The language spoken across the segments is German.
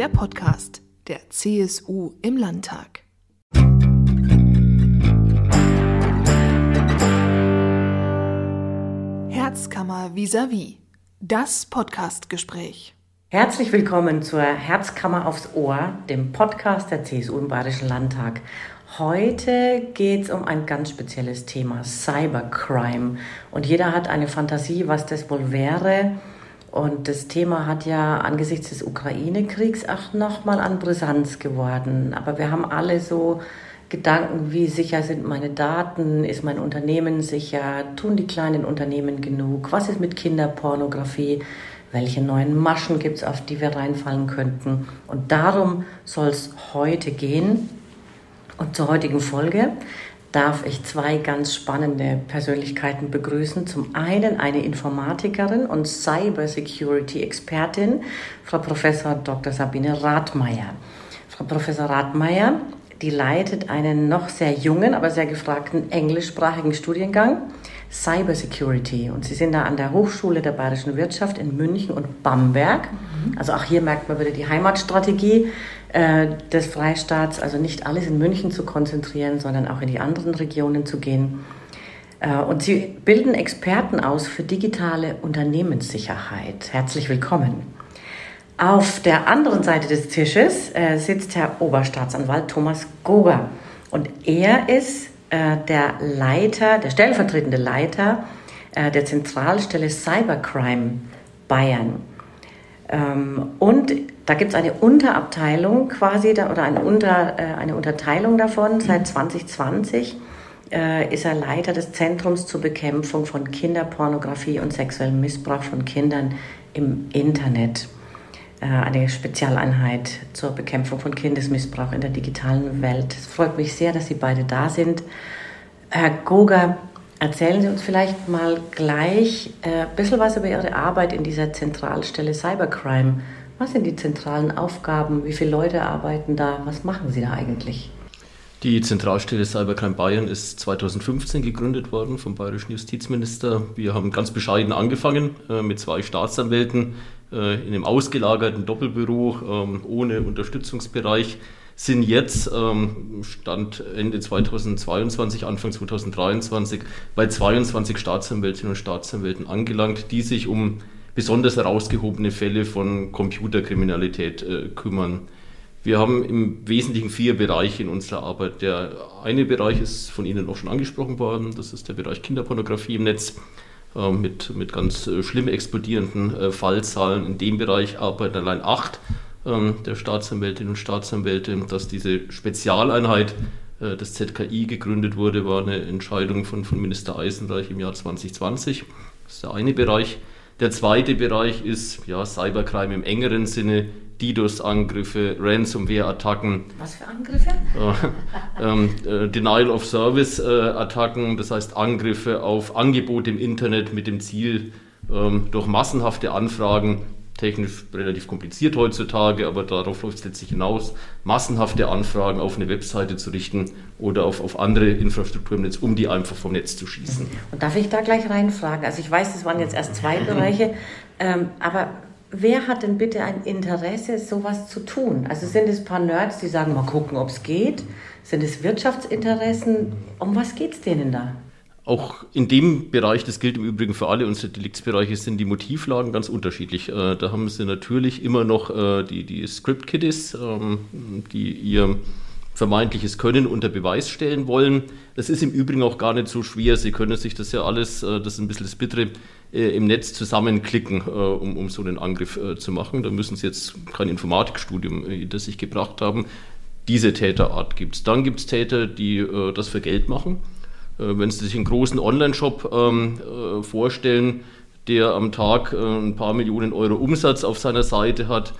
der Podcast der CSU im Landtag. Herzkammer vis-à-vis. Das Podcastgespräch. Herzlich willkommen zur Herzkammer aufs Ohr, dem Podcast der CSU im Bayerischen Landtag. Heute geht es um ein ganz spezielles Thema, Cybercrime. Und jeder hat eine Fantasie, was das wohl wäre. Und das Thema hat ja angesichts des Ukraine-Kriegs auch nochmal an Brisanz geworden. Aber wir haben alle so Gedanken, wie sicher sind meine Daten, ist mein Unternehmen sicher, tun die kleinen Unternehmen genug, was ist mit Kinderpornografie, welche neuen Maschen gibt es, auf die wir reinfallen könnten. Und darum soll es heute gehen. Und zur heutigen Folge darf ich zwei ganz spannende Persönlichkeiten begrüßen. Zum einen eine Informatikerin und Cybersecurity-Expertin, Frau Professor Dr. Sabine Rathmeier. Frau Professor Rathmeier, die leitet einen noch sehr jungen, aber sehr gefragten englischsprachigen Studiengang Cybersecurity. Und Sie sind da an der Hochschule der Bayerischen Wirtschaft in München und Bamberg. Mhm. Also auch hier merkt man wieder die Heimatstrategie äh, des Freistaats, also nicht alles in München zu konzentrieren, sondern auch in die anderen Regionen zu gehen. Äh, und Sie bilden Experten aus für digitale Unternehmenssicherheit. Herzlich willkommen. Auf der anderen Seite des Tisches äh, sitzt Herr Oberstaatsanwalt Thomas Goger. Und er ist äh, der Leiter, der stellvertretende Leiter äh, der Zentralstelle Cybercrime Bayern. Ähm, und da gibt es eine Unterabteilung quasi oder eine, Unter, äh, eine Unterteilung davon. Seit 2020 äh, ist er Leiter des Zentrums zur Bekämpfung von Kinderpornografie und sexuellem Missbrauch von Kindern im Internet. Äh, eine Spezialeinheit zur Bekämpfung von Kindesmissbrauch in der digitalen Welt. Es freut mich sehr, dass Sie beide da sind. Herr Goger, erzählen Sie uns vielleicht mal gleich äh, ein bisschen was über Ihre Arbeit in dieser Zentralstelle Cybercrime. Was sind die zentralen Aufgaben? Wie viele Leute arbeiten da? Was machen Sie da eigentlich? Die Zentralstelle Cybercrime Bayern ist 2015 gegründet worden vom bayerischen Justizminister. Wir haben ganz bescheiden angefangen äh, mit zwei Staatsanwälten äh, in einem ausgelagerten Doppelbüro ähm, ohne Unterstützungsbereich sind jetzt ähm, Stand Ende 2022, Anfang 2023 bei 22 Staatsanwältinnen und Staatsanwälten angelangt, die sich um besonders herausgehobene Fälle von Computerkriminalität äh, kümmern. Wir haben im Wesentlichen vier Bereiche in unserer Arbeit. Der eine Bereich ist von Ihnen auch schon angesprochen worden, das ist der Bereich Kinderpornografie im Netz äh, mit, mit ganz äh, schlimm explodierenden äh, Fallzahlen. In dem Bereich arbeiten allein acht ähm, der Staatsanwältinnen und Staatsanwälte. Dass diese Spezialeinheit äh, des ZKI gegründet wurde, war eine Entscheidung von, von Minister Eisenreich im Jahr 2020. Das ist der eine Bereich. Der zweite Bereich ist ja, Cybercrime im engeren Sinne, DDoS-Angriffe, Ransomware-Attacken. Was für Angriffe? Äh, ähm, äh, Denial of Service-Attacken, das heißt Angriffe auf Angebote im Internet mit dem Ziel, ähm, durch massenhafte Anfragen, technisch relativ kompliziert heutzutage, aber darauf läuft es letztlich hinaus, massenhafte Anfragen auf eine Webseite zu richten oder auf, auf andere Infrastruktur im Netz, um die einfach vom Netz zu schießen. Und darf ich da gleich reinfragen? Also ich weiß, das waren jetzt erst zwei Bereiche, ähm, aber wer hat denn bitte ein Interesse, sowas zu tun? Also sind es ein paar Nerds, die sagen, mal gucken, ob es geht? Sind es Wirtschaftsinteressen? Um was geht es denen da? Auch in dem Bereich, das gilt im Übrigen für alle unsere Deliktsbereiche, sind die Motivlagen ganz unterschiedlich. Äh, da haben sie natürlich immer noch äh, die, die Script-Kiddies, ähm, die ihr vermeintliches Können unter Beweis stellen wollen. Das ist im Übrigen auch gar nicht so schwer. Sie können sich das ja alles, äh, das ist ein bisschen das Bittere, äh, im Netz zusammenklicken, äh, um, um so einen Angriff zu machen. Da müssen Sie jetzt kein Informatikstudium hinter sich gebracht haben. Diese Täterart gibt es. Dann gibt es Täter, die das für Geld machen. Wenn Sie sich einen großen Online-Shop ähm, vorstellen, der am Tag ein paar Millionen Euro Umsatz auf seiner Seite hat,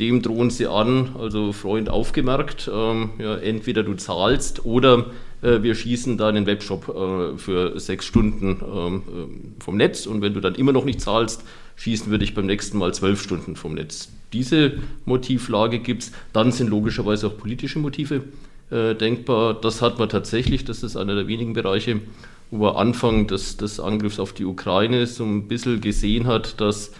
dem drohen sie an, also Freund aufgemerkt, ähm, ja, entweder du zahlst oder äh, wir schießen deinen Webshop äh, für sechs Stunden ähm, äh, vom Netz und wenn du dann immer noch nicht zahlst, schießen wir dich beim nächsten Mal zwölf Stunden vom Netz. Diese Motivlage gibt es. Dann sind logischerweise auch politische Motive äh, denkbar. Das hat man tatsächlich, das ist einer der wenigen Bereiche, wo man Anfang des, des Angriffs auf die Ukraine so ein bisschen gesehen hat, dass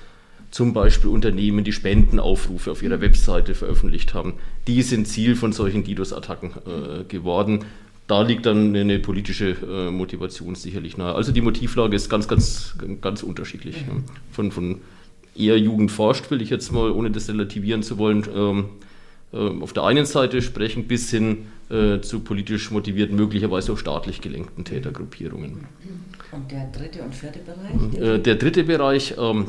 zum Beispiel Unternehmen, die Spendenaufrufe auf ihrer Webseite veröffentlicht haben. Die sind Ziel von solchen DDoS-Attacken äh, geworden. Da liegt dann eine politische äh, Motivation sicherlich nahe. Also die Motivlage ist ganz, ganz, ganz unterschiedlich. Mhm. Von, von eher Jugend forscht, will ich jetzt mal, ohne das relativieren zu wollen, ähm, äh, auf der einen Seite sprechen, bis hin äh, zu politisch motivierten, möglicherweise auch staatlich gelenkten Tätergruppierungen. Und der dritte und vierte Bereich? Äh, der dritte Bereich ähm,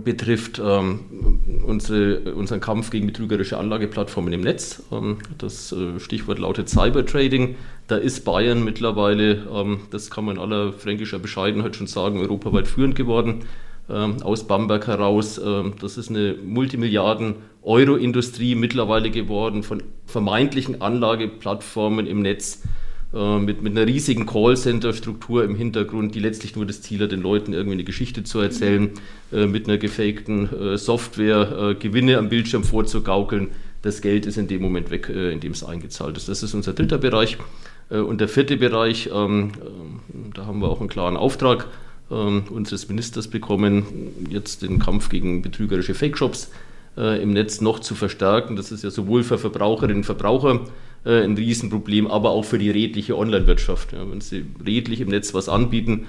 betrifft ähm, unsere, unseren Kampf gegen betrügerische Anlageplattformen im Netz. Ähm, das äh, Stichwort lautet Cybertrading. Da ist Bayern mittlerweile, ähm, das kann man in aller fränkischer Bescheidenheit schon sagen, europaweit führend geworden. Ähm, aus Bamberg heraus. Ähm, das ist eine Multimilliarden-Euro-Industrie mittlerweile geworden von vermeintlichen Anlageplattformen im Netz mit, mit einer riesigen Callcenter-Struktur im Hintergrund, die letztlich nur das Ziel hat, den Leuten irgendwie eine Geschichte zu erzählen, äh, mit einer gefakten äh, Software Gewinne am Bildschirm vorzugaukeln. Das Geld ist in dem Moment weg, in dem es eingezahlt ist. Das ist unser dritter Bereich. Und der vierte Bereich, ähm, da haben wir auch einen klaren Auftrag ähm, unseres Ministers bekommen, jetzt den Kampf gegen betrügerische Fake-Shops äh, im Netz noch zu verstärken. Das ist ja sowohl für Verbraucherinnen und Verbraucher äh, ein Riesenproblem, aber auch für die redliche Online-Wirtschaft. Ja, wenn sie redlich im Netz was anbieten,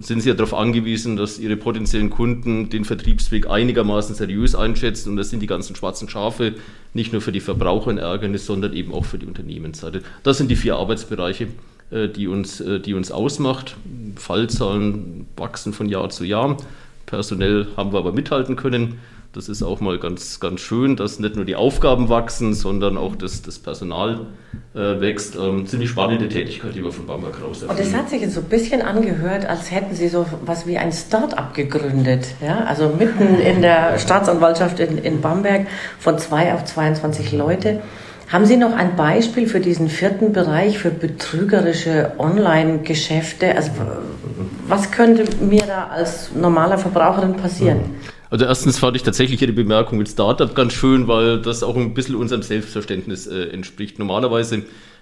sind sie ja darauf angewiesen, dass ihre potenziellen Kunden den Vertriebsweg einigermaßen seriös einschätzen. Und das sind die ganzen schwarzen Schafe nicht nur für die Verbraucher ein Ärgernis, sondern eben auch für die Unternehmensseite. Das sind die vier Arbeitsbereiche, äh, die uns, äh, die uns ausmacht. Fallzahlen wachsen von Jahr zu Jahr. Personell haben wir aber mithalten können. Das ist auch mal ganz, ganz schön, dass nicht nur die Aufgaben wachsen, sondern auch das, das Personal äh, wächst. Ähm, ziemlich spannende Tätigkeit, die wir von Bamberg raus Und es hat sich jetzt so ein bisschen angehört, als hätten Sie so was wie ein Start-up gegründet. Ja? Also mitten in der Staatsanwaltschaft in, in Bamberg von zwei auf 22 Leute. Haben Sie noch ein Beispiel für diesen vierten Bereich, für betrügerische Online-Geschäfte? Also was könnte mir da als normaler Verbraucherin passieren? Also erstens fand ich tatsächlich Ihre Bemerkung mit Startup ganz schön, weil das auch ein bisschen unserem Selbstverständnis äh, entspricht. Normalerweise,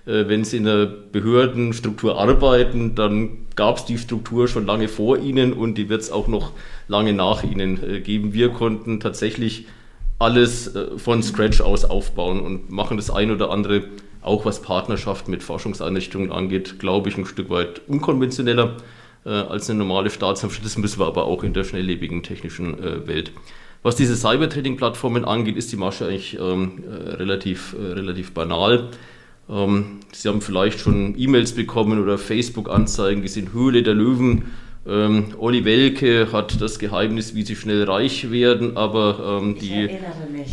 äh, wenn Sie in der Behördenstruktur arbeiten, dann gab es die Struktur schon lange vor Ihnen und die wird es auch noch lange nach Ihnen äh, geben. Wir konnten tatsächlich alles äh, von Scratch aus aufbauen und machen das ein oder andere, auch was Partnerschaft mit Forschungseinrichtungen angeht, glaube ich, ein Stück weit unkonventioneller als eine normale Staatsanwaltschaft. Das müssen wir aber auch in der schnelllebigen technischen äh, Welt. Was diese Cyber-Trading-Plattformen angeht, ist die Masche eigentlich ähm, äh, relativ, äh, relativ banal. Ähm, Sie haben vielleicht schon E-Mails bekommen oder Facebook-Anzeigen gesehen, Höhle der Löwen ähm, Olli Welke hat das Geheimnis, wie sie schnell reich werden, aber ähm, die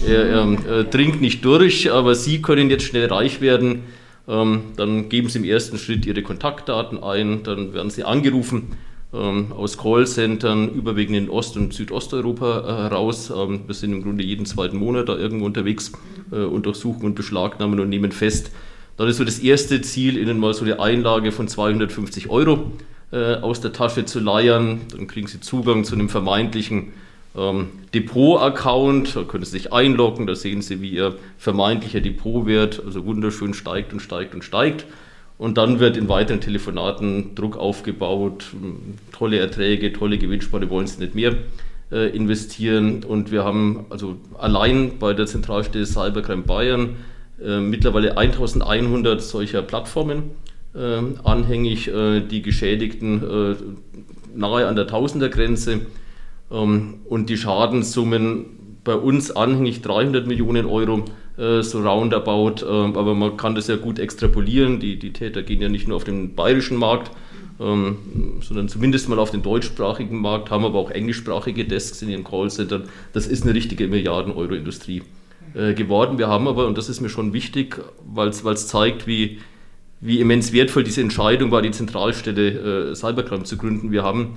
er, ähm, äh, dringt nicht durch, aber Sie können jetzt schnell reich werden. Ähm, dann geben Sie im ersten Schritt Ihre Kontaktdaten ein, dann werden Sie angerufen ähm, aus Callcentern, überwiegend in Ost- und Südosteuropa äh, heraus. Ähm, wir sind im Grunde jeden zweiten Monat da irgendwo unterwegs äh, und durchsuchen und beschlagnahmen und nehmen fest. Dann ist so das erste Ziel, Ihnen mal so eine Einlage von 250 Euro äh, aus der Tasche zu leiern. Dann kriegen Sie Zugang zu einem vermeintlichen ähm, Depot-Account. Da können Sie sich einloggen. Da sehen Sie, wie Ihr vermeintlicher Depotwert, also wunderschön steigt und steigt und steigt. Und dann wird in weiteren Telefonaten Druck aufgebaut, tolle Erträge, tolle Gewinnspanne, wollen Sie nicht mehr äh, investieren. Und wir haben also allein bei der Zentralstelle Cybercrime Bayern äh, mittlerweile 1100 solcher Plattformen äh, anhängig, die Geschädigten äh, nahe an der Tausendergrenze ähm, und die Schadenssummen bei uns anhängig 300 Millionen Euro, äh, so roundabout, ähm, aber man kann das ja gut extrapolieren. Die, die Täter gehen ja nicht nur auf den bayerischen Markt, ähm, sondern zumindest mal auf den deutschsprachigen Markt, haben aber auch englischsprachige Desks in ihren Callcentern. Das ist eine richtige Milliarden-Euro-Industrie äh, geworden. Wir haben aber, und das ist mir schon wichtig, weil es zeigt, wie, wie immens wertvoll diese Entscheidung war, die Zentralstelle äh, Cybercrime zu gründen. Wir haben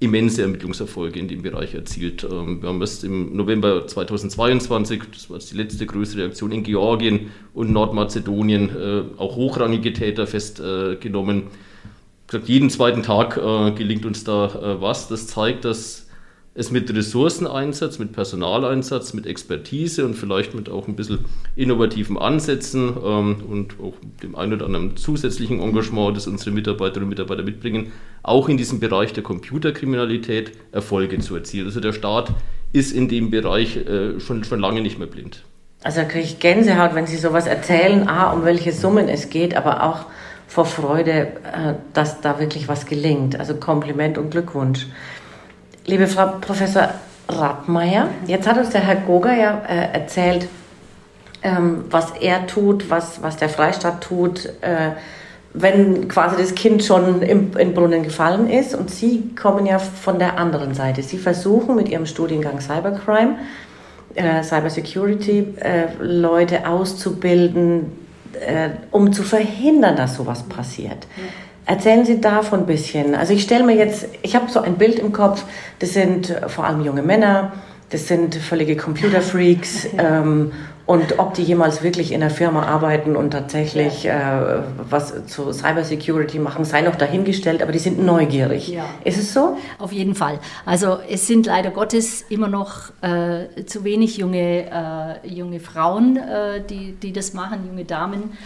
immense Ermittlungserfolge in dem Bereich erzielt. Ähm, wir haben erst im November 2022, das war jetzt die letzte größere Aktion in Georgien und Nordmazedonien, äh, auch hochrangige Täter festgenommen. Äh, jeden zweiten Tag äh, gelingt uns da äh, was. Das zeigt, dass es mit Ressourceneinsatz, mit Personaleinsatz, mit Expertise und vielleicht mit auch ein bisschen innovativen Ansätzen ähm, und auch dem einen oder anderen zusätzlichen Engagement, das unsere Mitarbeiterinnen und Mitarbeiter mitbringen, auch in diesem Bereich der Computerkriminalität Erfolge zu erzielen. Also der Staat ist in dem Bereich äh, schon, schon lange nicht mehr blind. Also da kriege ich Gänsehaut, wenn Sie sowas erzählen, A, um welche Summen es geht, aber auch vor Freude, äh, dass da wirklich was gelingt. Also Kompliment und Glückwunsch. Liebe Frau Professor Rattmeier, jetzt hat uns der Herr Goger ja äh, erzählt, ähm, was er tut, was, was der Freistaat tut, äh, wenn quasi das Kind schon im, im Brunnen gefallen ist. Und Sie kommen ja von der anderen Seite. Sie versuchen mit Ihrem Studiengang Cybercrime, äh, Cybersecurity, äh, Leute auszubilden, äh, um zu verhindern, dass sowas passiert. Ja. Erzählen Sie davon ein bisschen. Also ich stelle mir jetzt, ich habe so ein Bild im Kopf, das sind vor allem junge Männer, das sind völlige Computerfreaks ähm, und ob die jemals wirklich in der Firma arbeiten und tatsächlich ja. äh, was zu Cybersecurity machen, sei noch dahingestellt, aber die sind neugierig. Ja. Ist es so? Auf jeden Fall. Also es sind leider Gottes immer noch äh, zu wenig junge, äh, junge Frauen, äh, die, die das machen, junge Damen.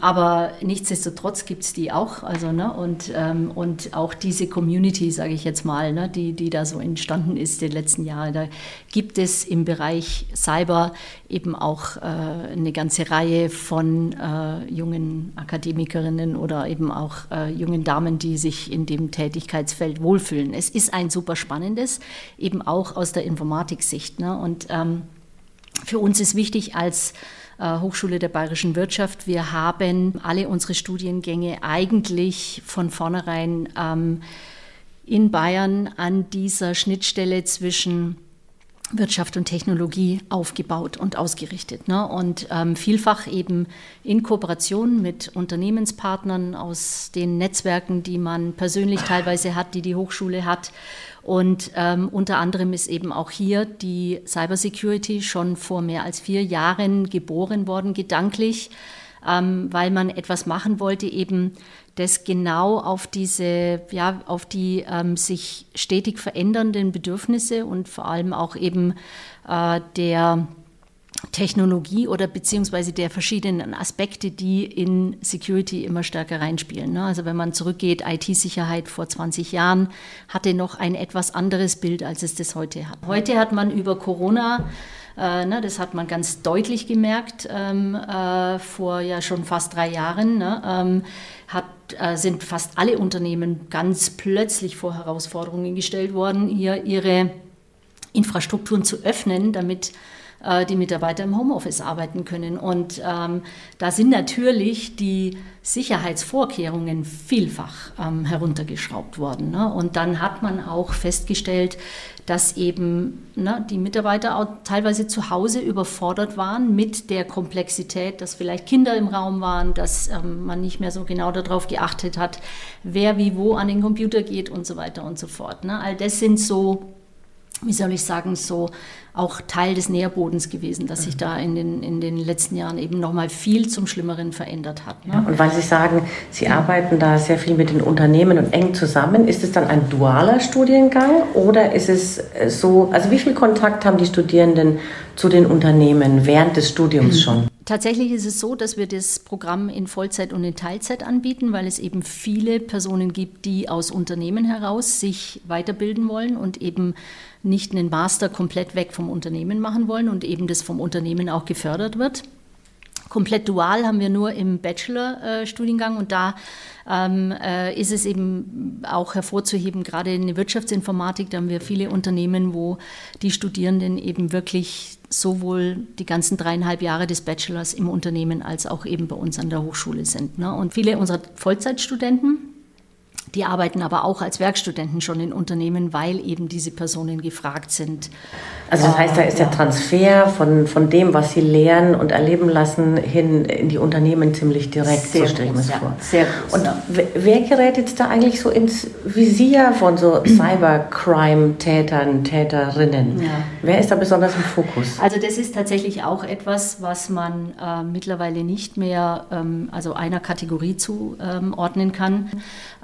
Aber nichtsdestotrotz gibt es die auch. Also, ne, und, ähm, und auch diese Community, sage ich jetzt mal, ne, die, die da so entstanden ist die letzten Jahre, da gibt es im Bereich Cyber eben auch äh, eine ganze Reihe von äh, jungen Akademikerinnen oder eben auch äh, jungen Damen, die sich in dem Tätigkeitsfeld wohlfühlen. Es ist ein super spannendes, eben auch aus der Informatiksicht. Ne? Und ähm, für uns ist wichtig als äh, Hochschule der Bayerischen Wirtschaft, wir haben alle unsere Studiengänge eigentlich von vornherein ähm, in Bayern an dieser Schnittstelle zwischen Wirtschaft und Technologie aufgebaut und ausgerichtet. Ne? Und ähm, vielfach eben in Kooperation mit Unternehmenspartnern aus den Netzwerken, die man persönlich teilweise hat, die die Hochschule hat. Und ähm, unter anderem ist eben auch hier die Cybersecurity schon vor mehr als vier Jahren geboren worden, gedanklich, ähm, weil man etwas machen wollte, eben das genau auf diese, ja, auf die ähm, sich stetig verändernden Bedürfnisse und vor allem auch eben äh, der Technologie oder beziehungsweise der verschiedenen Aspekte, die in Security immer stärker reinspielen. Ne? Also wenn man zurückgeht, IT-Sicherheit vor 20 Jahren hatte noch ein etwas anderes Bild, als es das heute hat. Heute hat man über Corona äh, ne, das hat man ganz deutlich gemerkt ähm, äh, vor ja schon fast drei Jahren. Ne, ähm, hat, äh, sind fast alle Unternehmen ganz plötzlich vor Herausforderungen gestellt worden, hier ihre Infrastrukturen zu öffnen, damit äh, die Mitarbeiter im Homeoffice arbeiten können. Und ähm, da sind natürlich die Sicherheitsvorkehrungen vielfach ähm, heruntergeschraubt worden. Ne? Und dann hat man auch festgestellt, dass eben ne, die Mitarbeiter auch teilweise zu Hause überfordert waren mit der Komplexität, dass vielleicht Kinder im Raum waren, dass ähm, man nicht mehr so genau darauf geachtet hat, wer wie wo an den Computer geht und so weiter und so fort. Ne? All das sind so wie soll ich sagen, so auch Teil des Nährbodens gewesen, dass sich da in den, in den letzten Jahren eben nochmal viel zum Schlimmeren verändert hat. Ne? Ja, und weil Sie sagen, Sie arbeiten da sehr viel mit den Unternehmen und eng zusammen, ist es dann ein dualer Studiengang oder ist es äh, so, also wie viel Kontakt haben die Studierenden zu den Unternehmen während des Studiums mhm. schon? Tatsächlich ist es so, dass wir das Programm in Vollzeit und in Teilzeit anbieten, weil es eben viele Personen gibt, die aus Unternehmen heraus sich weiterbilden wollen und eben nicht einen Master komplett weg vom Unternehmen machen wollen und eben das vom Unternehmen auch gefördert wird. Komplett dual haben wir nur im Bachelor-Studiengang und da ähm, äh, ist es eben auch hervorzuheben, gerade in der Wirtschaftsinformatik, da haben wir viele Unternehmen, wo die Studierenden eben wirklich sowohl die ganzen dreieinhalb Jahre des Bachelors im Unternehmen als auch eben bei uns an der Hochschule sind. Ne? Und viele unserer Vollzeitstudenten, die arbeiten aber auch als Werkstudenten schon in Unternehmen, weil eben diese Personen gefragt sind. Also das heißt, da ist der Transfer von, von dem, was sie lernen und erleben lassen, hin in die Unternehmen ziemlich direkt, sehr so stelle ich mir ja, vor. Sehr groß, und ja. wer gerät jetzt da eigentlich so ins Visier von so Cybercrime-Tätern, Täterinnen? Ja. Wer ist da besonders im Fokus? Also das ist tatsächlich auch etwas, was man äh, mittlerweile nicht mehr ähm, also einer Kategorie zuordnen ähm, kann.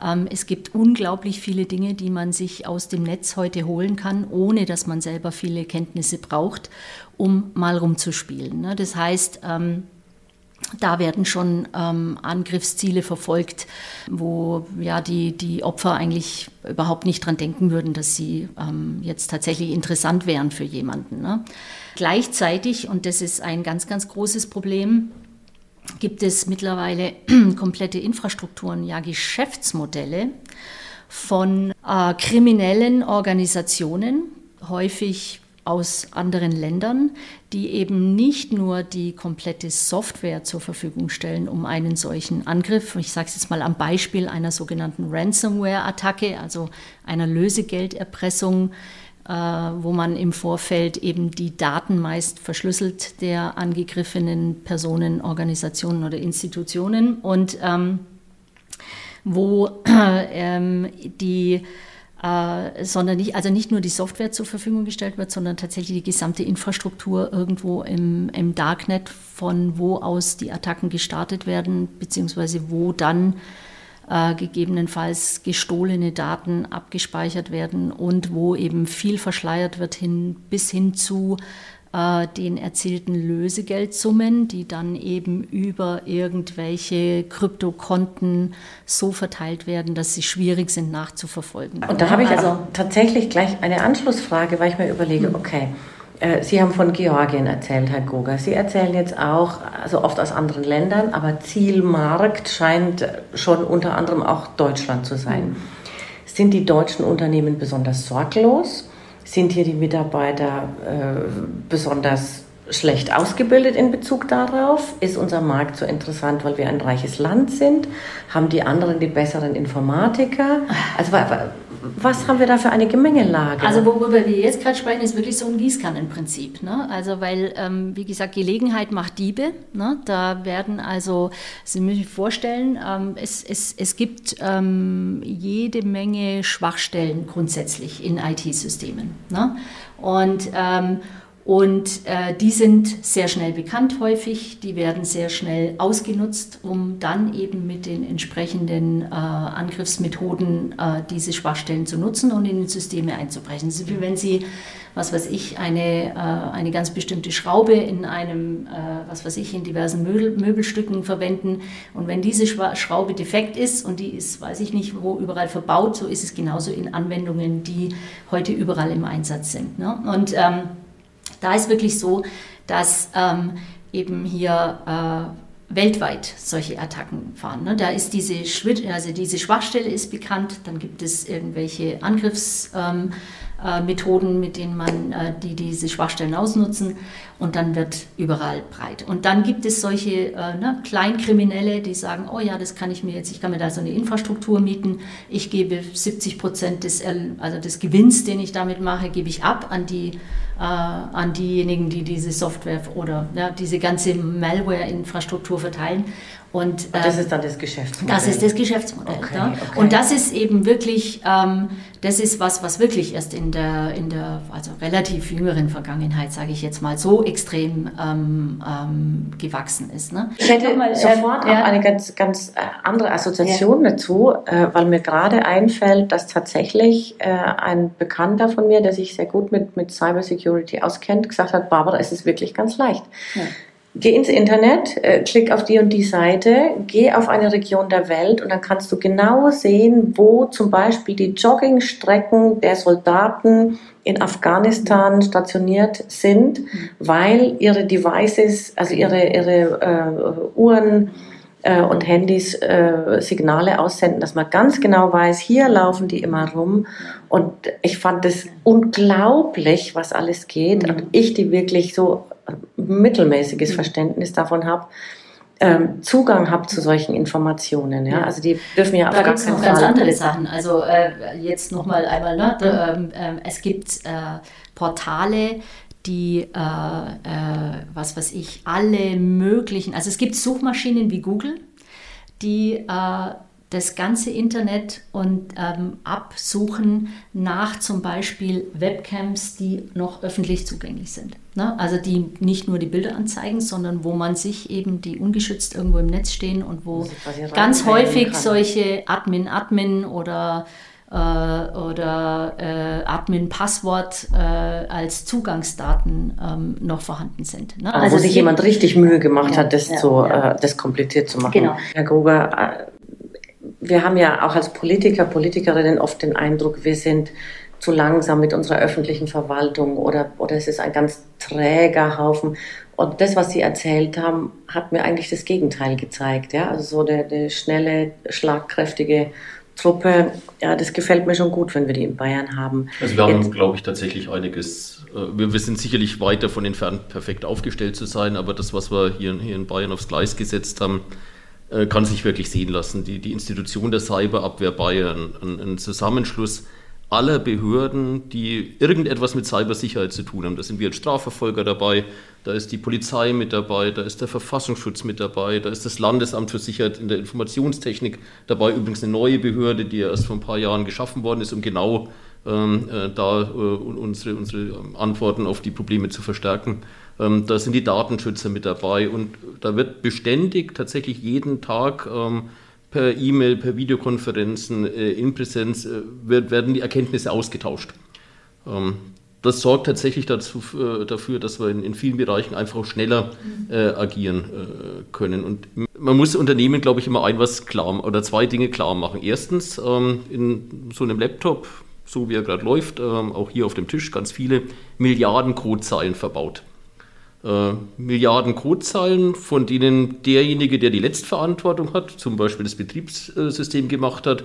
Ähm, es gibt unglaublich viele Dinge, die man sich aus dem Netz heute holen kann, ohne dass man selber viele Kenntnisse braucht, um mal rumzuspielen. Ne? Das heißt, ähm, da werden schon ähm, Angriffsziele verfolgt, wo ja die, die Opfer eigentlich überhaupt nicht dran denken würden, dass sie ähm, jetzt tatsächlich interessant wären für jemanden. Ne? Gleichzeitig, und das ist ein ganz, ganz großes Problem, gibt es mittlerweile komplette Infrastrukturen, ja Geschäftsmodelle von äh, kriminellen Organisationen, häufig aus anderen Ländern, die eben nicht nur die komplette Software zur Verfügung stellen, um einen solchen Angriff, ich sage es jetzt mal am Beispiel einer sogenannten Ransomware-Attacke, also einer Lösegelderpressung, wo man im Vorfeld eben die Daten meist verschlüsselt der angegriffenen Personen, Organisationen oder Institutionen. Und ähm, wo äh, die äh, sondern nicht, also nicht nur die Software zur Verfügung gestellt wird, sondern tatsächlich die gesamte Infrastruktur irgendwo im, im Darknet, von wo aus die Attacken gestartet werden, beziehungsweise wo dann äh, gegebenenfalls gestohlene Daten abgespeichert werden und wo eben viel verschleiert wird hin, bis hin zu äh, den erzielten Lösegeldsummen, die dann eben über irgendwelche Kryptokonten so verteilt werden, dass sie schwierig sind nachzuverfolgen. Und da habe ich also tatsächlich gleich eine Anschlussfrage, weil ich mir überlege, okay, äh, Sie haben von Georgien erzählt, Herr Goga. Sie erzählen jetzt auch, also oft aus anderen Ländern, aber Zielmarkt scheint schon unter anderem auch Deutschland zu sein. Hm. Sind die deutschen Unternehmen besonders sorglos? sind hier die Mitarbeiter äh, besonders schlecht ausgebildet in Bezug darauf? Ist unser Markt so interessant, weil wir ein reiches Land sind? Haben die anderen die besseren Informatiker? Also was haben wir da für eine Gemengelage? Also worüber wir jetzt gerade sprechen, ist wirklich so ein Gießkannenprinzip. Ne? Also weil, ähm, wie gesagt, Gelegenheit macht Diebe. Ne? Da werden also, Sie müssen sich vorstellen, ähm, es, es, es gibt ähm, jede Menge Schwachstellen grundsätzlich in IT-Systemen. Ne? Und ähm, und äh, die sind sehr schnell bekannt häufig, die werden sehr schnell ausgenutzt, um dann eben mit den entsprechenden äh, Angriffsmethoden äh, diese Schwachstellen zu nutzen und in die Systeme einzubrechen. So wie wenn Sie, was weiß ich, eine, äh, eine ganz bestimmte Schraube in einem, äh, was weiß ich, in diversen Möbel, Möbelstücken verwenden und wenn diese Schraube defekt ist und die ist, weiß ich nicht, wo überall verbaut, so ist es genauso in Anwendungen, die heute überall im Einsatz sind. Ne? Und ähm, da ist wirklich so, dass ähm, eben hier äh, weltweit solche Attacken fahren. Ne? Da ist diese, also diese Schwachstelle ist bekannt, dann gibt es irgendwelche Angriffs... Ähm, äh, mit denen man äh, die diese Schwachstellen ausnutzen und dann wird überall breit. Und dann gibt es solche äh, ne, Kleinkriminelle, die sagen, oh ja, das kann ich mir jetzt, ich kann mir da so eine Infrastruktur mieten, ich gebe 70 Prozent des, also des Gewinns, den ich damit mache, gebe ich ab an die äh, an diejenigen, die diese Software oder ja, diese ganze Malware-Infrastruktur verteilen. Und, äh, das ist dann das Geschäftsmodell. Das ist das Geschäftsmodell. Okay, ja. okay. Und das ist eben wirklich, ähm, das ist was, was wirklich erst in der, in der also relativ jüngeren Vergangenheit, sage ich jetzt mal, so extrem ähm, ähm, gewachsen ist. Ne? Ich hätte mal, sofort äh, auch eine ganz, ganz äh, andere Assoziation ja. dazu, äh, weil mir gerade einfällt, dass tatsächlich äh, ein Bekannter von mir, der sich sehr gut mit, mit Cybersecurity auskennt, gesagt hat, Barbara, es ist wirklich ganz leicht. Ja Geh ins Internet, äh, klick auf die und die Seite, geh auf eine Region der Welt und dann kannst du genau sehen, wo zum Beispiel die Joggingstrecken der Soldaten in Afghanistan stationiert sind, weil ihre Devices, also ihre, ihre äh, Uhren äh, und Handys äh, Signale aussenden, dass man ganz genau weiß, hier laufen die immer rum. Und ich fand es unglaublich, was alles geht. Und ich, die wirklich so mittelmäßiges mhm. Verständnis davon habe, ähm, Zugang habe zu solchen Informationen. Ja? Also die dürfen ja da auf gar keinen Fall. ganz andere Sachen. Also äh, jetzt nochmal einmal, ne? Da, ähm, äh, es gibt äh, Portale, die, äh, äh, was weiß ich, alle möglichen, also es gibt Suchmaschinen wie Google, die äh, das ganze Internet und ähm, absuchen nach zum Beispiel Webcams, die noch öffentlich zugänglich sind. Ne? Also die nicht nur die Bilder anzeigen, sondern wo man sich eben, die ungeschützt irgendwo im Netz stehen und wo ganz häufig kann. solche Admin-Admin oder oder äh, Admin-Passwort äh, als Zugangsdaten ähm, noch vorhanden sind. Ne? Also, wo sich jemand richtig Mühe gemacht ja, hat, das, ja, zu, ja. Äh, das kompliziert zu machen. Genau. Herr Gruber, äh, wir haben ja auch als Politiker, Politikerinnen oft den Eindruck, wir sind zu langsam mit unserer öffentlichen Verwaltung oder, oder es ist ein ganz träger Haufen. Und das, was Sie erzählt haben, hat mir eigentlich das Gegenteil gezeigt. Ja? Also so eine, eine schnelle, schlagkräftige Truppe, ja, das gefällt mir schon gut, wenn wir die in Bayern haben. Also wir haben, glaube ich, tatsächlich einiges. Äh, wir, wir, sind sicherlich weit davon entfernt, perfekt aufgestellt zu sein, aber das, was wir hier, hier in Bayern aufs Gleis gesetzt haben, äh, kann sich wirklich sehen lassen. Die, die Institution der Cyberabwehr Bayern, ein, ein Zusammenschluss aller Behörden, die irgendetwas mit Cybersicherheit zu tun haben. Da sind wir als Strafverfolger dabei, da ist die Polizei mit dabei, da ist der Verfassungsschutz mit dabei, da ist das Landesamt für Sicherheit in der Informationstechnik dabei, übrigens eine neue Behörde, die ja erst vor ein paar Jahren geschaffen worden ist, um genau ähm, äh, da äh, unsere, unsere Antworten auf die Probleme zu verstärken. Ähm, da sind die Datenschützer mit dabei und da wird beständig tatsächlich jeden Tag ähm, per E-Mail, per Videokonferenzen, äh, in Präsenz äh, werden die Erkenntnisse ausgetauscht. Ähm, das sorgt tatsächlich dazu, äh, dafür, dass wir in, vielen Bereichen einfach schneller agieren können. Und man muss Unternehmen, glaube ich, immer ein was klar oder zwei Dinge klar machen. Erstens, ähm, in so einem Laptop, so wie er gerade läuft, ähm, auch hier auf dem Tisch ganz viele Milliarden Codezeilen verbaut äh, Milliarden Codezeilen, von denen derjenige, der die Letztverantwortung hat, zum Beispiel das Betriebssystem gemacht hat,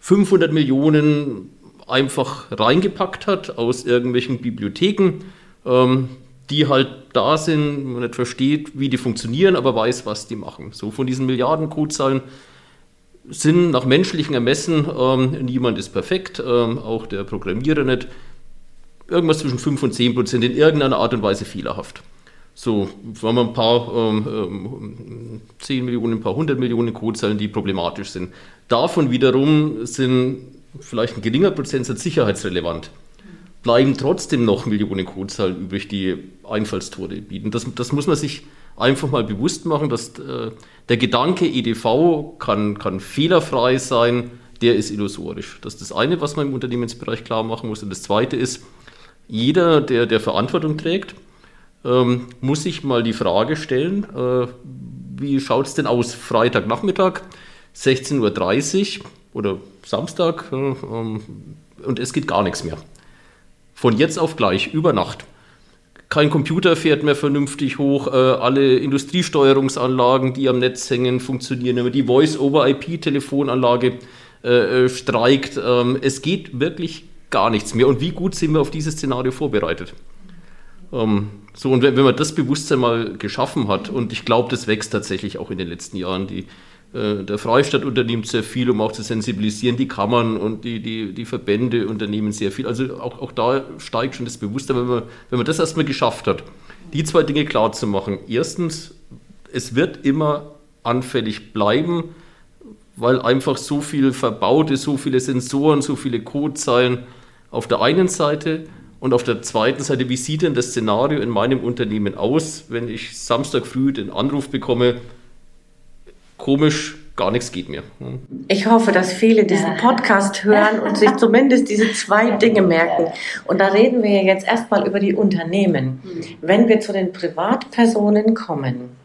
500 Millionen einfach reingepackt hat aus irgendwelchen Bibliotheken, ähm, die halt da sind, man nicht versteht, wie die funktionieren, aber weiß, was die machen. So von diesen Milliarden Codezeilen sind nach menschlichem Ermessen, ähm, niemand ist perfekt, ähm, auch der Programmierer nicht, irgendwas zwischen 5 und 10 Prozent in irgendeiner Art und Weise fehlerhaft. So, wenn wir ein paar ähm, ähm, 10 Millionen, ein paar hundert Millionen Codezeilen, die problematisch sind. Davon wiederum sind vielleicht ein geringer Prozentsatz sicherheitsrelevant. Bleiben trotzdem noch Millionen Codezeilen übrig, die Einfallstore bieten. Das, das muss man sich einfach mal bewusst machen, dass äh, der Gedanke EDV kann, kann fehlerfrei sein, der ist illusorisch. Das ist das eine, was man im Unternehmensbereich klar machen muss. Und das zweite ist, jeder, der, der Verantwortung trägt, ähm, muss ich mal die Frage stellen, äh, wie schaut es denn aus Freitagnachmittag, 16.30 Uhr oder Samstag äh, ähm, und es geht gar nichts mehr. Von jetzt auf gleich, über Nacht. Kein Computer fährt mehr vernünftig hoch, äh, alle Industriesteuerungsanlagen, die am Netz hängen, funktionieren immer, die Voice-over-IP-Telefonanlage äh, äh, streikt. Ähm, es geht wirklich gar nichts mehr. Und wie gut sind wir auf dieses Szenario vorbereitet? Ähm, so, und wenn, wenn man das Bewusstsein mal geschaffen hat, und ich glaube, das wächst tatsächlich auch in den letzten Jahren, die, äh, der Freistaat unternimmt sehr viel, um auch zu sensibilisieren, die Kammern und die, die, die Verbände unternehmen sehr viel. Also auch, auch da steigt schon das Bewusstsein, wenn man, wenn man das erstmal geschafft hat, die zwei Dinge klar zu machen. Erstens, es wird immer anfällig bleiben, weil einfach so viel verbaut ist, so viele Sensoren, so viele Codezeilen auf der einen Seite und auf der zweiten Seite, wie sieht denn das Szenario in meinem Unternehmen aus, wenn ich Samstag früh den Anruf bekomme, komisch, gar nichts geht mehr. Ich hoffe, dass viele diesen Podcast hören und sich zumindest diese zwei Dinge merken. Und da reden wir jetzt erstmal über die Unternehmen. Wenn wir zu den Privatpersonen kommen,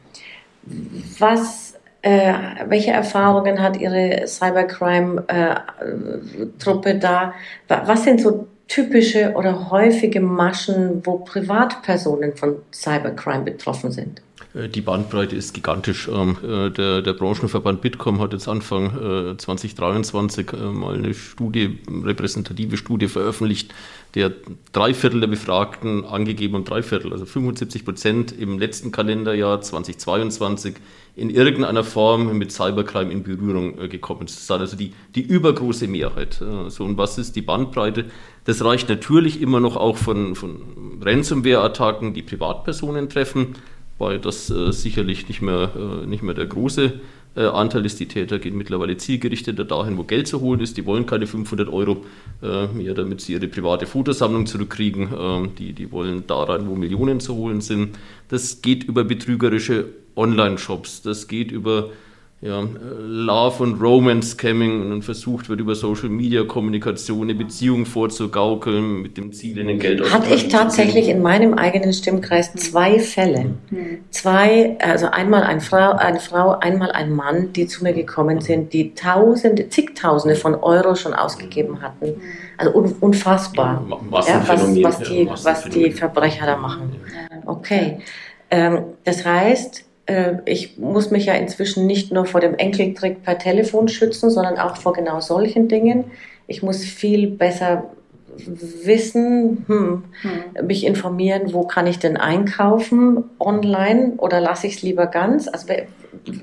was, äh, welche Erfahrungen hat Ihre Cybercrime-Truppe äh, da? Was sind so typische oder häufige Maschen, wo Privatpersonen von Cybercrime betroffen sind? Äh, die Bandbreite ist gigantisch. Ähm, äh, der, der Branchenverband Bitkom hat jetzt Anfang 2023 äh, mal eine Studie, repräsentative Studie veröffentlicht, der drei Viertel der Befragten angegeben und drei Viertel, also 75 Prozent im letzten Kalenderjahr 2022 in irgendeiner Form mit Cybercrime in Berührung gekommen. Das ist also die, die übergroße Mehrheit. So, und was ist die Bandbreite? Das reicht natürlich immer noch auch von, von Ransomware-Attacken, die Privatpersonen treffen weil das äh, sicherlich nicht mehr, äh, nicht mehr der große äh, Anteil ist. Die Täter gehen mittlerweile zielgerichteter dahin, wo Geld zu holen ist. Die wollen keine 500 Euro äh, mehr, damit sie ihre private Fotosammlung zurückkriegen. Ähm, die, die wollen da rein, wo Millionen zu holen sind. Das geht über betrügerische Online-Shops. Das geht über ja, Love und Romance Scamming und dann versucht wird, über Social Media Kommunikation eine Beziehung vorzugaukeln mit dem Ziel, in den Geld Hatte ich tatsächlich in meinem eigenen Stimmkreis zwei Fälle. Zwei, also einmal eine Frau, eine Frau, einmal ein Mann, die zu mir gekommen sind, die Tausende, zigtausende von Euro schon ausgegeben hatten. Also unfassbar, ja, was, was, die, was die Verbrecher da machen. Okay. Ähm, das heißt, ich muss mich ja inzwischen nicht nur vor dem Enkeltrick per Telefon schützen, sondern auch vor genau solchen Dingen. Ich muss viel besser wissen, hm, hm. mich informieren, wo kann ich denn einkaufen online oder lasse ich es lieber ganz? Also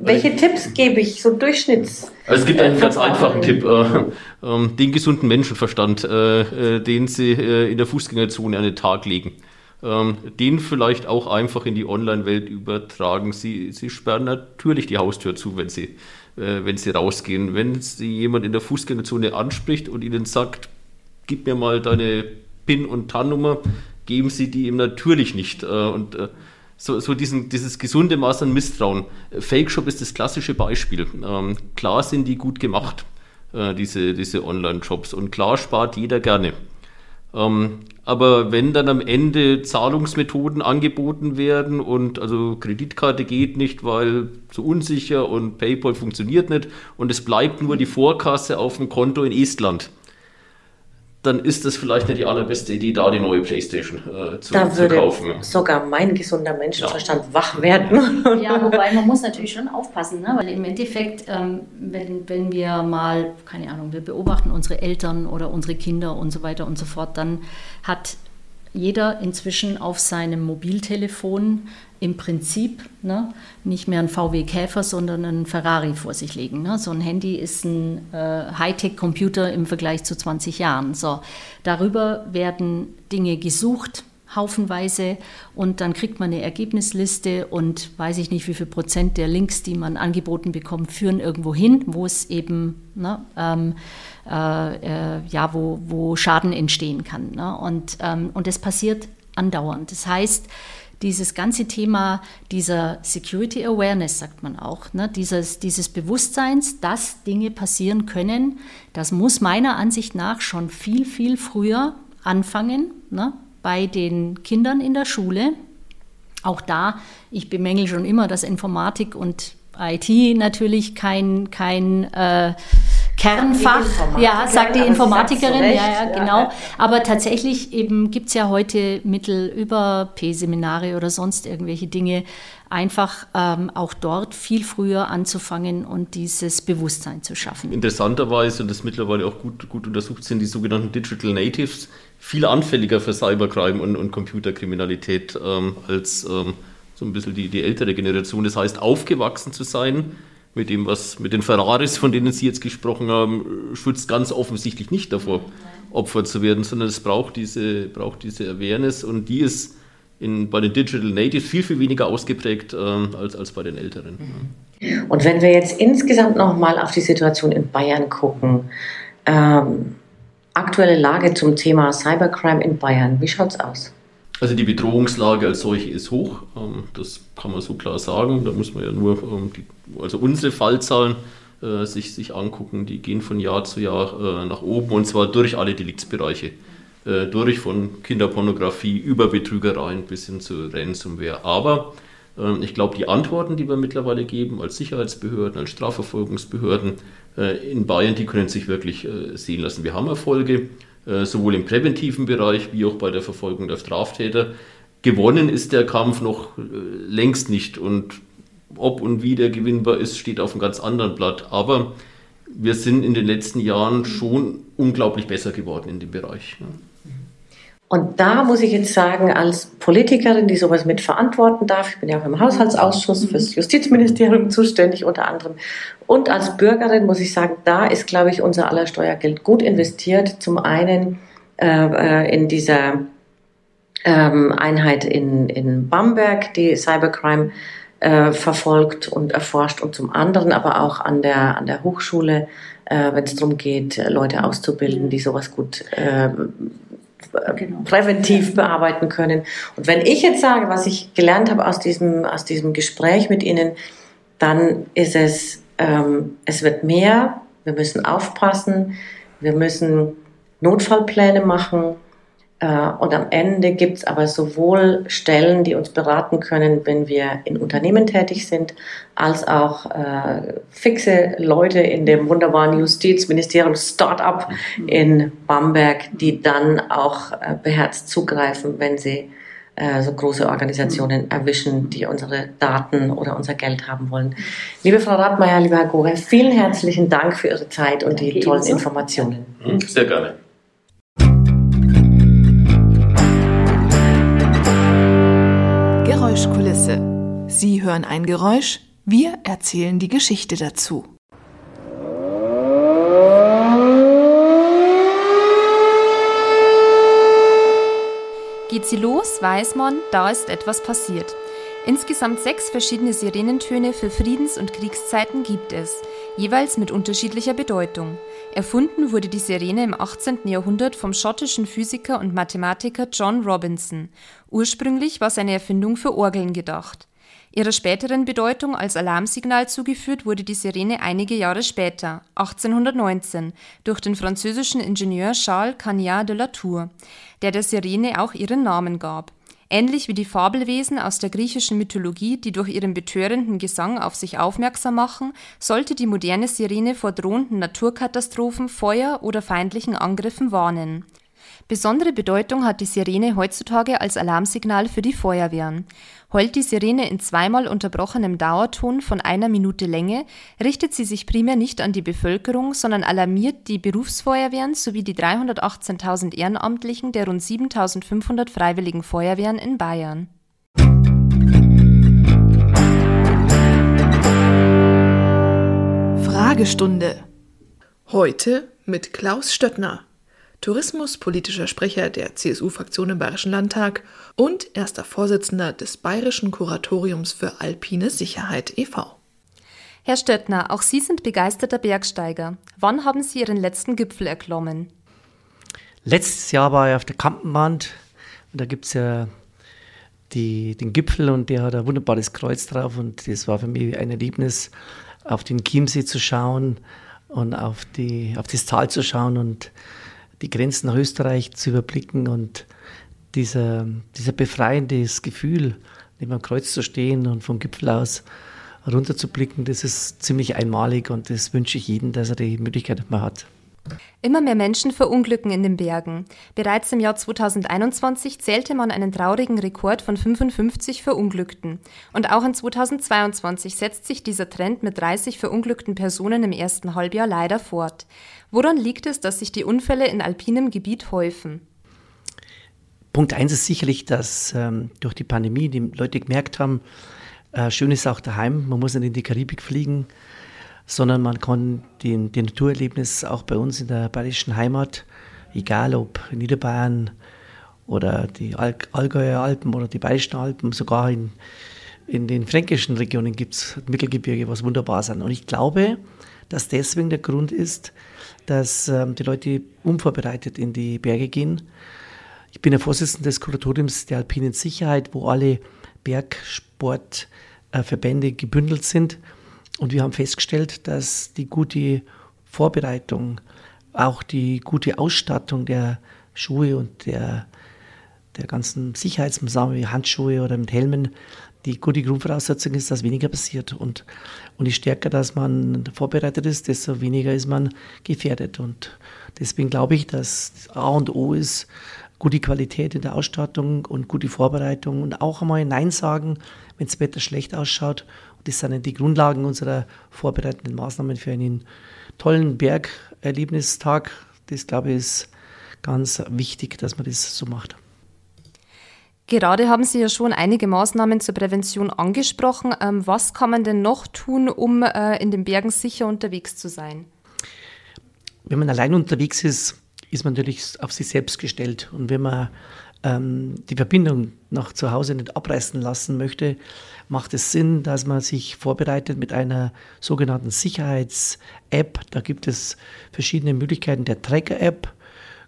welche Tipps gebe ich so Durchschnitts? Also es gibt einen ganz einfachen Tipp, äh, äh, den gesunden Menschenverstand, äh, äh den Sie äh, in der Fußgängerzone an den Tag legen ähm, den vielleicht auch einfach in die Online-Welt übertragen. Sie, sie sperren natürlich die Haustür zu, wenn sie, äh, wenn sie rausgehen. Wenn sie jemand in der Fußgängerzone anspricht und ihnen sagt, gib mir mal deine PIN- und TAN-Nummer, geben sie die ihm natürlich nicht. Äh, und äh, so, so diesen, dieses gesunde Maß an Misstrauen. Fake Shop ist das klassische Beispiel. Ähm, klar sind die gut gemacht, äh, diese, diese Online-Shops. Und klar spart jeder gerne. Ähm, aber wenn dann am Ende Zahlungsmethoden angeboten werden und also Kreditkarte geht nicht, weil zu unsicher und PayPal funktioniert nicht und es bleibt nur die Vorkasse auf dem Konto in Estland, dann ist das vielleicht nicht die allerbeste Idee, da die neue Playstation äh, zu, da würde kaufen. Sogar mein gesunder Menschenverstand ja. wach werden. Ja, wobei man muss natürlich schon aufpassen, ne? weil im Endeffekt, ähm, wenn, wenn wir mal, keine Ahnung, wir beobachten unsere Eltern oder unsere Kinder und so weiter und so fort, dann hat jeder inzwischen auf seinem Mobiltelefon im Prinzip ne, nicht mehr ein VW Käfer, sondern ein Ferrari vor sich liegen. Ne? So ein Handy ist ein äh, Hightech-Computer im Vergleich zu 20 Jahren. So, darüber werden Dinge gesucht, haufenweise, und dann kriegt man eine Ergebnisliste und weiß ich nicht, wie viel Prozent der Links, die man angeboten bekommt, führen irgendwo hin, wo es eben ne, ähm, äh, äh, ja, wo, wo Schaden entstehen kann. Ne? Und, ähm, und das passiert andauernd. Das heißt, dieses ganze Thema dieser Security Awareness, sagt man auch, ne, dieses, dieses Bewusstseins, dass Dinge passieren können, das muss meiner Ansicht nach schon viel, viel früher anfangen, ne, bei den Kindern in der Schule. Auch da, ich bemängel schon immer, dass Informatik und IT natürlich kein, kein äh, Kernfach, ja, sagt die Informatikerin, ja, ja, genau. Aber tatsächlich eben gibt es ja heute Mittel über P-Seminare oder sonst irgendwelche Dinge, einfach ähm, auch dort viel früher anzufangen und dieses Bewusstsein zu schaffen. Interessanterweise, und das mittlerweile auch gut, gut untersucht sind, die sogenannten Digital Natives viel anfälliger für Cybercrime und, und Computerkriminalität ähm, als ähm, so ein bisschen die, die ältere Generation. Das heißt, aufgewachsen zu sein mit dem, was mit den Ferraris, von denen Sie jetzt gesprochen haben, schützt ganz offensichtlich nicht davor, Opfer zu werden, sondern es braucht diese, braucht diese Awareness und die ist in, bei den Digital Natives viel, viel weniger ausgeprägt äh, als, als bei den Älteren. Und wenn wir jetzt insgesamt nochmal auf die Situation in Bayern gucken, ähm, aktuelle Lage zum Thema Cybercrime in Bayern, wie schaut es aus? Also die Bedrohungslage als solche ist hoch, ähm, das kann man so klar sagen. Da muss man ja nur ähm, die, also unsere Fallzahlen äh, sich, sich angucken, die gehen von Jahr zu Jahr äh, nach oben und zwar durch alle Deliktsbereiche. Äh, durch von Kinderpornografie über Betrügereien bis hin zu Ransomware. Aber ähm, ich glaube, die Antworten, die wir mittlerweile geben als Sicherheitsbehörden, als Strafverfolgungsbehörden in Bayern, die können sich wirklich sehen lassen. Wir haben Erfolge. Äh, sowohl im präventiven Bereich wie auch bei der Verfolgung der Straftäter. Gewonnen ist der Kampf noch äh, längst nicht und ob und wie der gewinnbar ist, steht auf einem ganz anderen Blatt. Aber wir sind in den letzten Jahren schon unglaublich besser geworden in dem Bereich. Und da muss ich jetzt sagen, als Politikerin, die sowas mit verantworten darf, ich bin ja auch im Haushaltsausschuss fürs Justizministerium zuständig unter anderem, und als Bürgerin muss ich sagen, da ist, glaube ich, unser aller Steuergeld gut investiert. Zum einen äh, äh in dieser ähm, Einheit in, in Bamberg, die Cybercrime äh, verfolgt und erforscht, und zum anderen aber auch an der, an der Hochschule, äh, wenn es darum geht, Leute auszubilden, die sowas gut äh, genau. präventiv bearbeiten können. Und wenn ich jetzt sage, was ich gelernt habe aus diesem, aus diesem Gespräch mit Ihnen, dann ist es ähm, es wird mehr, wir müssen aufpassen, wir müssen Notfallpläne machen. Äh, und am Ende gibt es aber sowohl Stellen, die uns beraten können, wenn wir in Unternehmen tätig sind, als auch äh, fixe Leute in dem wunderbaren Justizministerium Startup in Bamberg, die dann auch äh, beherzt zugreifen, wenn sie äh, so große Organisationen erwischen, die unsere Daten oder unser Geld haben wollen. Liebe Frau Radmeier, lieber Herr Gore, vielen herzlichen Dank für Ihre Zeit und die tollen Informationen. Sehr gerne. Sie hören ein Geräusch, wir erzählen die Geschichte dazu. Geht sie los, weiß man, da ist etwas passiert. Insgesamt sechs verschiedene Sirenentöne für Friedens- und Kriegszeiten gibt es, jeweils mit unterschiedlicher Bedeutung. Erfunden wurde die Sirene im 18. Jahrhundert vom schottischen Physiker und Mathematiker John Robinson. Ursprünglich war seine Erfindung für Orgeln gedacht. Ihrer späteren Bedeutung als Alarmsignal zugeführt wurde die Sirene einige Jahre später, 1819, durch den französischen Ingenieur Charles Cagnard de la Tour, der der Sirene auch ihren Namen gab. Ähnlich wie die Fabelwesen aus der griechischen Mythologie, die durch ihren betörenden Gesang auf sich aufmerksam machen, sollte die moderne Sirene vor drohenden Naturkatastrophen, Feuer oder feindlichen Angriffen warnen. Besondere Bedeutung hat die Sirene heutzutage als Alarmsignal für die Feuerwehren. Heult die Sirene in zweimal unterbrochenem Dauerton von einer Minute Länge, richtet sie sich primär nicht an die Bevölkerung, sondern alarmiert die Berufsfeuerwehren sowie die 318.000 Ehrenamtlichen der rund 7.500 Freiwilligen Feuerwehren in Bayern. Fragestunde. Heute mit Klaus Stöttner, tourismuspolitischer Sprecher der CSU-Fraktion im Bayerischen Landtag und erster Vorsitzender des Bayerischen Kuratoriums für alpine Sicherheit e.V. Herr Stöttner, auch Sie sind begeisterter Bergsteiger. Wann haben Sie Ihren letzten Gipfel erklommen? Letztes Jahr war ich auf der Kampenwand und da gibt es ja die, den Gipfel und der hat ein wunderbares Kreuz drauf und das war für mich ein Erlebnis, auf den Chiemsee zu schauen und auf, die, auf das Tal zu schauen und die Grenzen nach Österreich zu überblicken und dieser, dieser befreiendes Gefühl, neben dem Kreuz zu stehen und vom Gipfel aus runterzublicken, das ist ziemlich einmalig und das wünsche ich jedem, dass er die Möglichkeit mal hat. Immer mehr Menschen verunglücken in den Bergen. Bereits im Jahr 2021 zählte man einen traurigen Rekord von 55 Verunglückten. Und auch in 2022 setzt sich dieser Trend mit 30 verunglückten Personen im ersten Halbjahr leider fort. Woran liegt es, dass sich die Unfälle in alpinem Gebiet häufen? Punkt eins ist sicherlich, dass ähm, durch die Pandemie die Leute gemerkt haben, äh, schön ist auch daheim, man muss nicht in die Karibik fliegen, sondern man kann den, den Naturerlebnis auch bei uns in der bayerischen Heimat, egal ob Niederbayern oder die Al Allgäuer Alpen oder die Bayerischen Alpen, sogar in, in den fränkischen Regionen gibt es Mittelgebirge, was wunderbar sind. Und ich glaube, dass deswegen der Grund ist, dass ähm, die Leute unvorbereitet in die Berge gehen. Ich bin der Vorsitzende des Kuratoriums der Alpinen Sicherheit, wo alle Bergsportverbände äh, gebündelt sind. Und wir haben festgestellt, dass die gute Vorbereitung, auch die gute Ausstattung der Schuhe und der, der ganzen Sicherheitsmaßnahmen wie Handschuhe oder mit Helmen, die gute Grundvoraussetzung ist, dass weniger passiert. Und, und je stärker dass man vorbereitet ist, desto weniger ist man gefährdet. Und deswegen glaube ich, dass A und O ist, gute Qualität in der Ausstattung und gute Vorbereitung und auch einmal Nein sagen, wenn das Wetter schlecht ausschaut. Und das sind die Grundlagen unserer vorbereitenden Maßnahmen für einen tollen Bergerlebnistag. Das, glaube ich, ist ganz wichtig, dass man das so macht. Gerade haben Sie ja schon einige Maßnahmen zur Prävention angesprochen. Ähm, was kann man denn noch tun, um äh, in den Bergen sicher unterwegs zu sein? Wenn man allein unterwegs ist, ist man natürlich auf sich selbst gestellt. Und wenn man ähm, die Verbindung nach zu Hause nicht abreißen lassen möchte, macht es Sinn, dass man sich vorbereitet mit einer sogenannten Sicherheits-App. Da gibt es verschiedene Möglichkeiten der Tracker-App.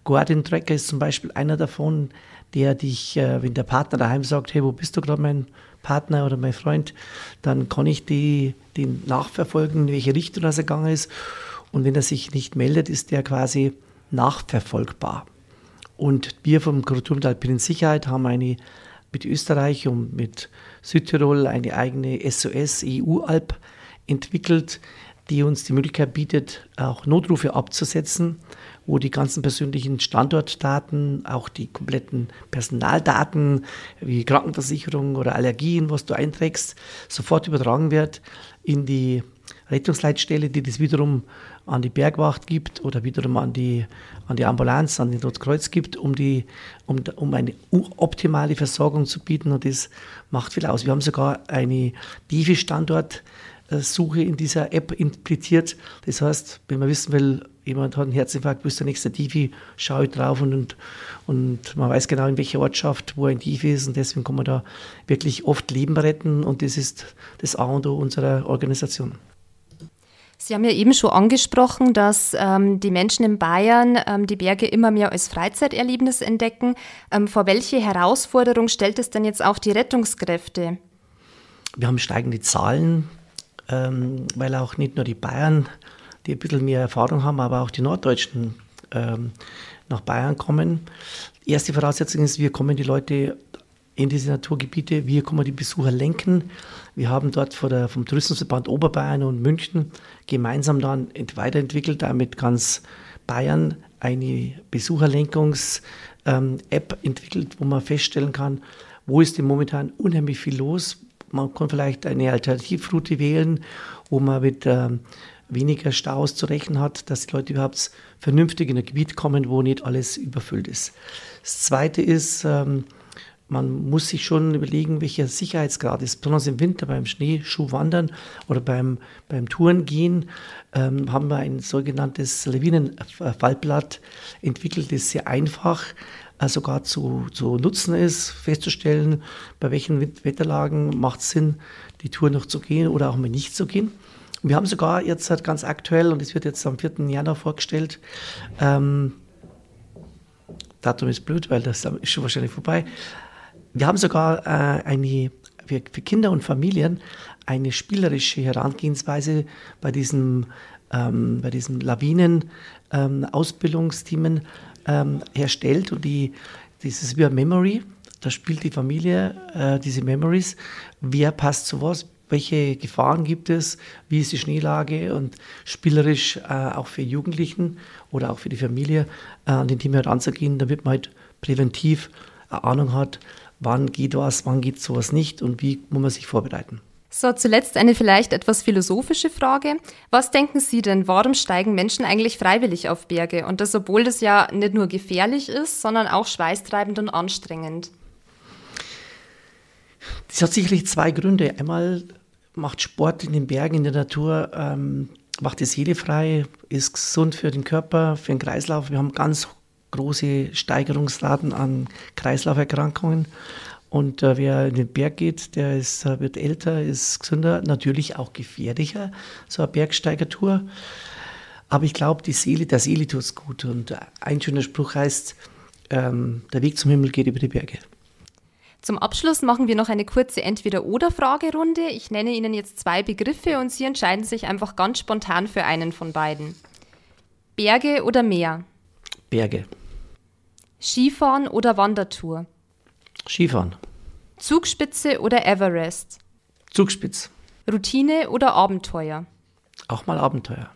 Guardian Tracker ist zum Beispiel einer davon, der dich, äh, wenn der Partner daheim sagt, hey, wo bist du gerade, mein Partner oder mein Freund, dann kann ich die den nachverfolgen, in welche Richtung er gegangen ist. Und wenn er sich nicht meldet, ist der quasi nachverfolgbar. Und wir vom Kuratorium der Alpinen Sicherheit haben eine mit Österreich und mit Südtirol eine eigene SOS EU-Alp entwickelt, die uns die Möglichkeit bietet, auch Notrufe abzusetzen, wo die ganzen persönlichen Standortdaten, auch die kompletten Personaldaten wie Krankenversicherung oder Allergien, was du einträgst, sofort übertragen wird in die Rettungsleitstelle, die das wiederum an die Bergwacht gibt oder wiederum an die, an die Ambulanz, an den Rotkreuz gibt, um, die, um, um eine optimale Versorgung zu bieten. Und das macht viel aus. Wir haben sogar eine DIVI-Standort- Suche in dieser App impliziert. Das heißt, wenn man wissen will, jemand hat einen Herzinfarkt, ist der nächste Divi, schaue ich drauf und, und, und man weiß genau, in welcher Ortschaft, wo ein Divi ist und deswegen kann man da wirklich oft Leben retten und das ist das A und O unserer Organisation. Sie haben ja eben schon angesprochen, dass ähm, die Menschen in Bayern ähm, die Berge immer mehr als Freizeiterlebnis entdecken. Ähm, vor welche Herausforderung stellt es denn jetzt auch die Rettungskräfte? Wir haben steigende Zahlen, ähm, weil auch nicht nur die Bayern, die ein bisschen mehr Erfahrung haben, aber auch die Norddeutschen ähm, nach Bayern kommen. Erste Voraussetzung ist, wir kommen die Leute in diese Naturgebiete, wir kommen die Besucher lenken. Wir haben dort der, vom Tourismusverband Oberbayern und München gemeinsam dann weiterentwickelt, damit ganz Bayern eine Besucherlenkungs- ähm, entwickelt, wo man feststellen kann, wo ist denn momentan unheimlich viel los. Man kann vielleicht eine Alternativroute wählen, wo man mit ähm, weniger Staus zu rechnen hat, dass die Leute überhaupt vernünftig in ein Gebiet kommen, wo nicht alles überfüllt ist. Das Zweite ist, ähm, man muss sich schon überlegen, welcher Sicherheitsgrad ist. Besonders im Winter beim Schneeschuhwandern oder beim, beim Tourengehen ähm, haben wir ein sogenanntes Lawinenfallblatt entwickelt, das sehr einfach äh, sogar zu, zu nutzen ist, festzustellen, bei welchen Wetterlagen macht es Sinn, die Tour noch zu gehen oder auch mal nicht zu gehen. Wir haben sogar jetzt halt ganz aktuell, und es wird jetzt am 4. Januar vorgestellt, ähm, Datum ist blöd, weil das ist schon wahrscheinlich vorbei, wir haben sogar äh, eine, für, Kinder und Familien eine spielerische Herangehensweise bei diesem, ähm, bei diesen Lawinen-Ausbildungsteamen ähm, ähm, herstellt. Und die, dieses wie Memory, da spielt die Familie äh, diese Memories. Wer passt zu was? Welche Gefahren gibt es? Wie ist die Schneelage? Und spielerisch äh, auch für Jugendlichen oder auch für die Familie äh, an den Thema heranzugehen, damit man halt präventiv eine Ahnung hat, wann geht was, wann geht sowas nicht und wie muss man sich vorbereiten. So, zuletzt eine vielleicht etwas philosophische Frage. Was denken Sie denn, warum steigen Menschen eigentlich freiwillig auf Berge? Und das, obwohl das ja nicht nur gefährlich ist, sondern auch schweißtreibend und anstrengend. Das hat sicherlich zwei Gründe. Einmal macht Sport in den Bergen, in der Natur, ähm, macht die Seele frei, ist gesund für den Körper, für den Kreislauf. Wir haben ganz große Steigerungsraten an Kreislauferkrankungen. Und äh, wer in den Berg geht, der ist, äh, wird älter, ist gesünder, natürlich auch gefährlicher, so eine Bergsteigertour. Aber ich glaube, die Seele, der Seele tut es gut. Und ein schöner Spruch heißt, ähm, der Weg zum Himmel geht über die Berge. Zum Abschluss machen wir noch eine kurze Entweder-Oder-Fragerunde. Ich nenne Ihnen jetzt zwei Begriffe und Sie entscheiden sich einfach ganz spontan für einen von beiden. Berge oder Meer? Berge. Skifahren oder Wandertour? Skifahren. Zugspitze oder Everest? Zugspitz. Routine oder Abenteuer? Auch mal Abenteuer.